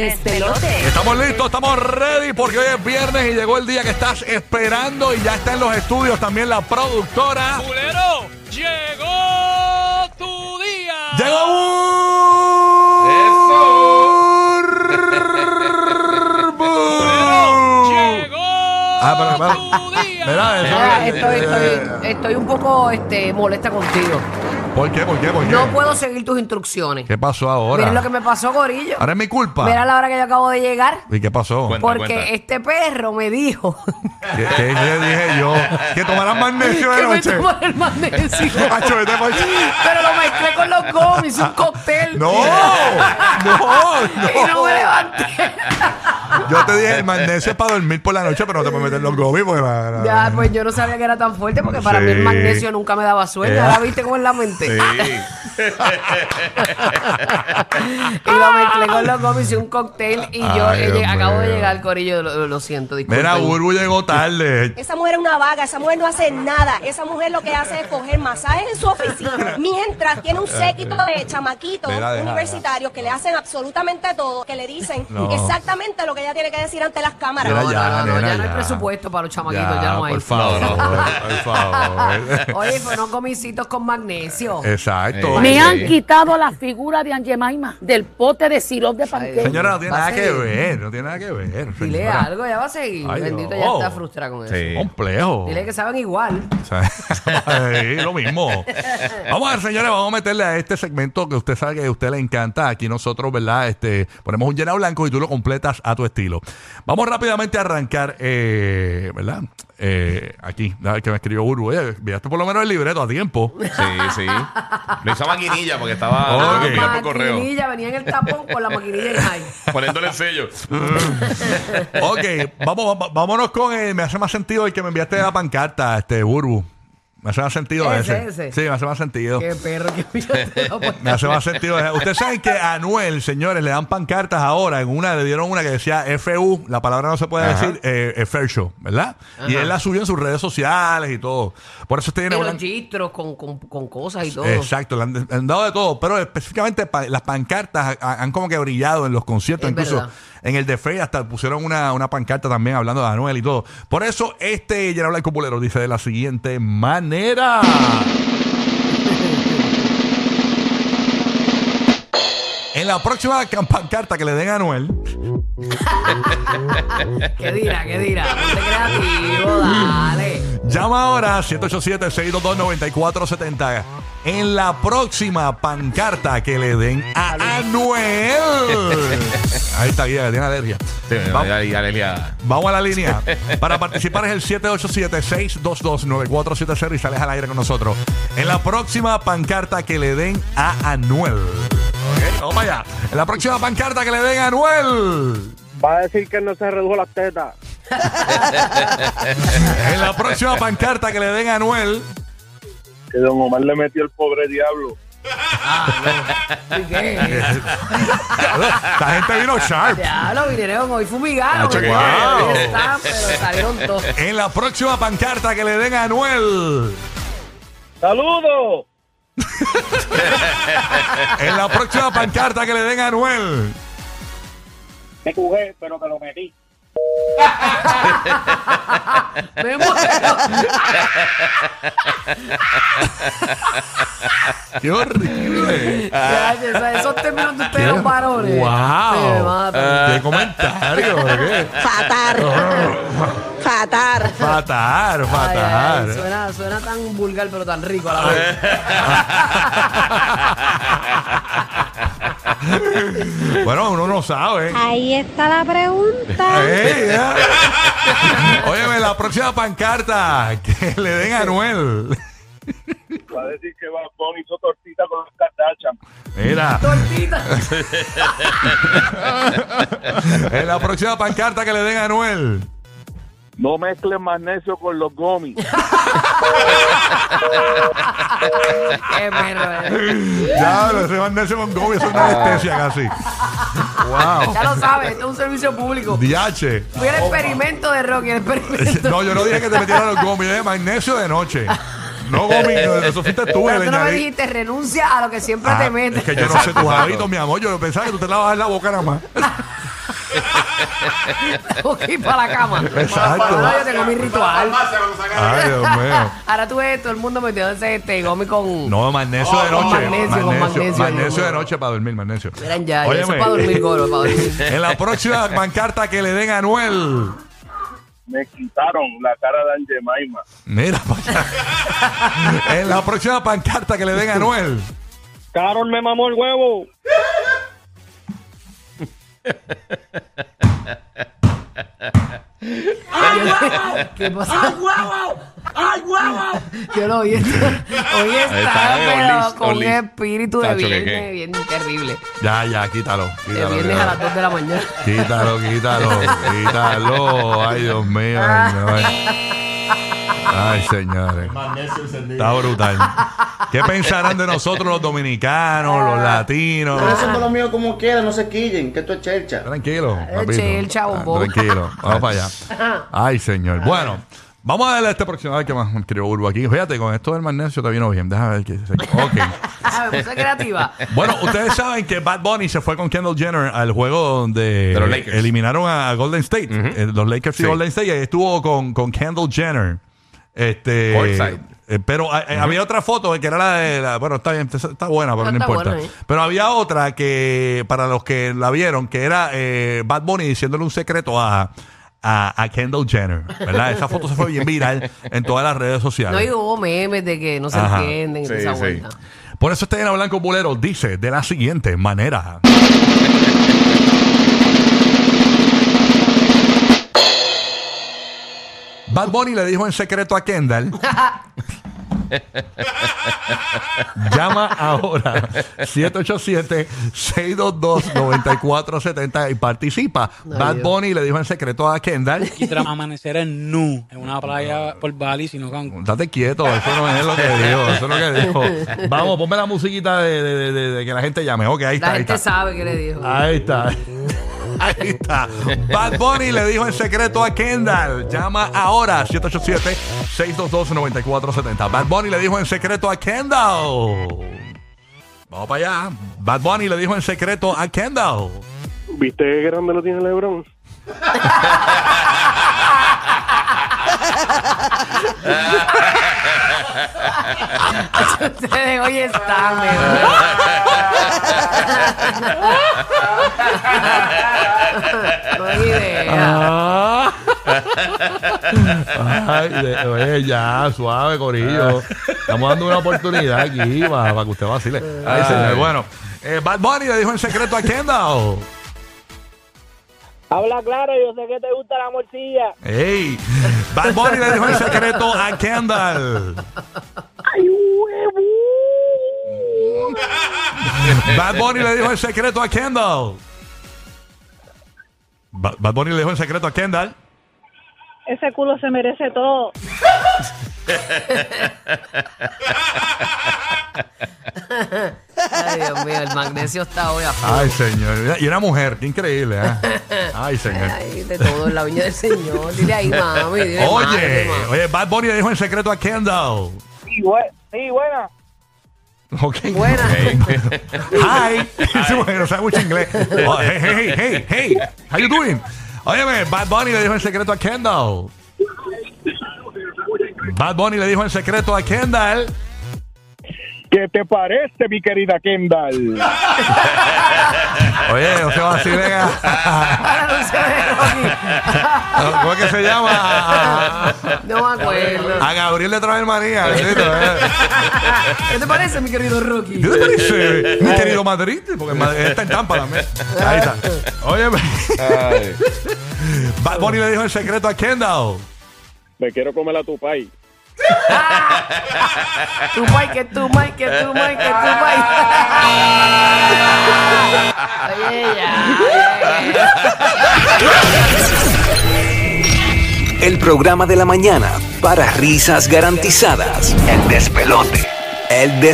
despelote. Estamos listos, estamos ready porque hoy es viernes y llegó el día que estás esperando y ya está en los estudios también la productora. ¡Culero! ¡Llegó tu día! ¡Llegó! ¡Llegó Ah, pero, pero, tu día! Mira, eso- Mira, estoy, estoy, estoy un poco este, molesta contigo. ¿Por qué? ¿Por qué? ¿Por qué? No puedo seguir tus instrucciones. ¿Qué pasó ahora? Miren lo que me pasó, Gorillo. Ahora es mi culpa. Mira la hora que yo acabo de llegar. ¿Y qué pasó? Cuenta. Porque cuenta. este perro me dijo ¿Qué, qué le dije yo? Que tomaran magnesio de que me noche. tomara el magnesio. Pero lo mezclé con los gomis, un cóctel. No, no, Y no no. me levanté. Yo te dije, el magnesio es para dormir por la noche, pero no te puedes meter los gomis porque va- Ya, pues yo no sabía que era tan fuerte porque para Sí. mí el magnesio nunca me daba sueño. Eh. Ahora viste cómo es la mente. Sí. Y lo mezclé con los gomis y un cóctel. Y yo Ay, eh, Dios acabo de mío. llegar, Corillo. Lo, lo siento, disculpen. Mira, Burbu llegó tarde. Esa mujer es una vaga, esa mujer no hace nada. Esa mujer lo que hace es coger masajes en su oficina. Mientras tiene un séquito de chamaquitos Mira, deja, universitarios que le hacen absolutamente todo, que le dicen No. exactamente lo que ella tiene que decir ante las cámaras. Mira, No, ya, no, no, no, nena, ya no hay ya. presupuesto para los chamaquitos, ya, no hay. por favor, No, no. por favor. Oye, fueron gomicitos con magnesio. Exacto. Me Me Sí. han quitado la figura de Angemaima del pote de sirope de panqueque. Señora, no tiene nada que ver, no tiene nada que ver. Dile señora. algo, ya va a seguir. Ay, Bendito, Dios. ya está frustrada con eso. Sí. Complejo. Dile que saben igual. Sí, lo mismo. Vamos a ver, señores, vamos a meterle a este segmento que usted sabe que a usted le encanta. Aquí nosotros, ¿verdad? Este, ponemos un llena blanco y tú lo completas a tu estilo. Vamos rápidamente a arrancar, eh, ¿verdad? Eh, aquí, que me escribió Burbu. Oye, enviaste por lo menos el libreto a tiempo. Sí, sí. Lo hizo a maquinilla porque estaba Ok. tengo que enviar por correo. Maquinilla, venía en el tapón con la maquinilla en high. Poniéndole el sello. Ok, vamos, va- vámonos con el, me hace más sentido el que me enviaste la pancarta, este Burbu. Me hace más sentido Ese, ese. ese. Sí, me hace más sentido. Qué perro la Me hace más sentido. Ustedes saben que a Anuel, señores, le dan pancartas ahora. En una le dieron una que decía FU, la palabra no se puede Ajá. decir, eh, eh, Fair Show, ¿verdad? Y él la subió en sus redes sociales y todo. Por eso tiene una. registros con, con, con cosas y todo. Exacto, le han, dado de todo, pero específicamente pa- las pancartas ha- han como que brillado en los conciertos, Es incluso verdad. en el de Fe hasta pusieron una, una pancarta también hablando de Anuel y todo. Por eso este Llena Blanco Pulero dice de la siguiente manera. En la próxima pancarta que le den a Anuel, ¿Qué dirá? ¿Qué dirá? Ponte creativo, dale. llama ahora 787-622-9470. En la próxima pancarta que le den a Anuel. Ahí está, guía, que tiene alergia. Sí, Vamos. ya, ya, ya. Vamos a la línea. Para participar es el 787-622-9470 y sales al aire con nosotros. En la próxima pancarta que le den a Anuel. Ok, vamos allá. En la próxima pancarta que le den a Anuel. Va a decir que no se redujo las tetas. En la próxima pancarta que le den a Anuel. Que don Omar le metió el pobre diablo. ¿Y qué? La gente vino sharp. Ya lo vinieron hoy. Nacho, ¿eh? wow. Están, pero salieron todos. En la próxima pancarta que le den a Anuel. ¡Saludos! En la próxima pancarta que le den a Anuel. Me jugué, pero que lo metí. Me muero. ¡Qué horrible! Ya, ya, esos términos de ustedes los varones. Wow. ¡Qué comentario! ¿qué? Fatar. Fatar. Fatal, Ay, ay, fatal. suena, suena tan vulgar pero tan rico a la vez. bueno, uno no sabe. Ahí está la pregunta. Ey, ya. Óyeme, la próxima pancarta que le den a Anuel. Va a decir que Bunny hizo tortita con los Kardashian. Mira, Tortita. en la próxima pancarta que le den a Anuel. No mezclen magnesio con los gomis. Qué perro. eh. Ya, ese Vanessa Montgomery es una anestesia casi. Wow. Ya lo sabes, esto es un servicio público. DH. Fui el experimento de Rocky, el experimento. No, yo no dije que te metieran los gomis, de magnesio de noche. No gomis, no, eso fuiste tú. Pero tú no me dijiste renuncia a lo que siempre Ah, te metes. Es que yo no sé tus hábitos, mi amor. Yo pensaba que tú te lavabas la boca nada más. Tengo que ir para la cama. Exacto. Ahora yo tengo mi ritual. Ay, Dios mío. Ahora tú ves todo el mundo metiéndose este gomi con. No, magnesio de con noche. magnesio, con magnesio. magnesio de noche para dormir, magnesio. Miren ya, ya, Óyeme. eso es para dormir, para dormir. En la próxima pancarta que le den a Anuel. Me quitaron la cara de Angemaima. Mira. En la próxima pancarta que le den a Anuel. Carol me mamó el huevo. ¿Qué pasa? ¡Ay, huevo! ¡Ay, huevo! Yo lo oí. Hoy está, eh, pero con un espíritu de Tacho, ¿qué, viernes bien terrible. Ya, ya, quítalo. De quítalo, viernes a las 2 de la mañana. Quítalo, quítalo, quítalo. Ay, Dios mío. señor. Ay, señores. Está brutal. ¿Qué pensarán de nosotros los dominicanos, los latinos? Pero eso es lo mío como quiera, no se quillen, que esto es chercha. Tranquilo. papito. chelcha, bombón. Ah, Tranquilo. Vamos para allá. Ay, señor. Bueno. Vamos a darle a este próximo. A ver qué más me escribió Urbo aquí. Fíjate, con esto del magnesio te vino bien. Déjame ver qué dice. aquí. Ok. Ah, me puse creativa. Bueno, ustedes saben que Bad Bunny se fue con Kendall Jenner al juego donde eliminaron a Golden State. Eh, los Lakers y Sí. Golden State. Y ahí estuvo con, con Kendall Jenner. Este. Courtside. eh, pero eh, había otra foto que era la de la, bueno está bien está buena pero No, no, está importa buena, ¿eh? pero había otra que para los que la vieron que era eh, Bad Bunny diciéndole un secreto a a, a Kendall Jenner verdad esa foto se fue bien viral en todas las redes sociales No y hubo memes de que no se Ajá. entienden y toda Sí, esa sí. vuelta. por eso este en Blanco Bulero dice de la siguiente manera. Bad Bunny le dijo en secreto a Kendall. Llama ahora 787-622-9470 y participa. Bad Dios. Bunny le dijo en secreto a Kendall. y tras amanecer en nu en una playa por Bali, sino Cancún. Date quieto, eso no es lo que dijo, eso es lo que dijo. Vamos, ponme la musiquita de, de- de- de- de que la gente llame. Ok, ahí está. La ahí gente está. sabe que le dijo. Ahí está. Ahí está. Bad Bunny le dijo en secreto a Kendall. Llama ahora 787-622-9470. Bad Bunny le dijo en secreto a Kendall. Vamos para allá. Bad Bunny le dijo en secreto a Kendall. ¿Viste qué grande lo tiene Lebron? Ustedes hoy están, No hay idea. Ay, de- oye, ya, suave, Corillo. Estamos dando una oportunidad aquí para, para que usted vacile. Ay, señor. Bueno, eh, Bad Bunny le dijo en secreto a Kendall. Habla claro, yo sé que te gusta la morcilla. Ey, Bad Bunny le dijo en secreto a Kendall. ¡Ay, huevo! Bad Bunny le dijo en secreto a Kendall. Ba- Bad Bunny le dijo en secreto a Kendall. Ese culo se merece todo. Ay, Dios mío, el magnesio está hoy a full. Ay, señor. Y una mujer, qué increíble, ¿eh? Ay, señor. Ay, de todo en la viña del Señor. Dile ahí, mami. Dile Oye, oye, Bad Bunny le dijo en secreto a Kendall. Sí, sí, buena. Ok. Buena. Hi. Sí, porque no sabe mucho inglés. Oh, hey, hey, hey, hey. How you doing? Óyeme, Bad Bunny le dijo en secreto a Kendall. Bad Bunny le dijo en secreto a Kendall. ¿Qué te parece, mi querida Kendall? Oye, no se vacilen a- Para anuncio de Rocky. ¿Cómo es que se llama? No me acuerdo. a Gabriel María. bendito, eh. ¿Qué te parece, mi querido Rocky? ¿Qué te parece, mi querido Madrid? Porque Madrid está en Tampa también. Ahí está. Oye. Bad Bunny le dijo en secreto a Kendall. Me quiero comer a tu país. Tu Mike, tu Mike, tu Mike, tu Mike. El programa de la mañana para risas garantizadas. El despelote. El despelote.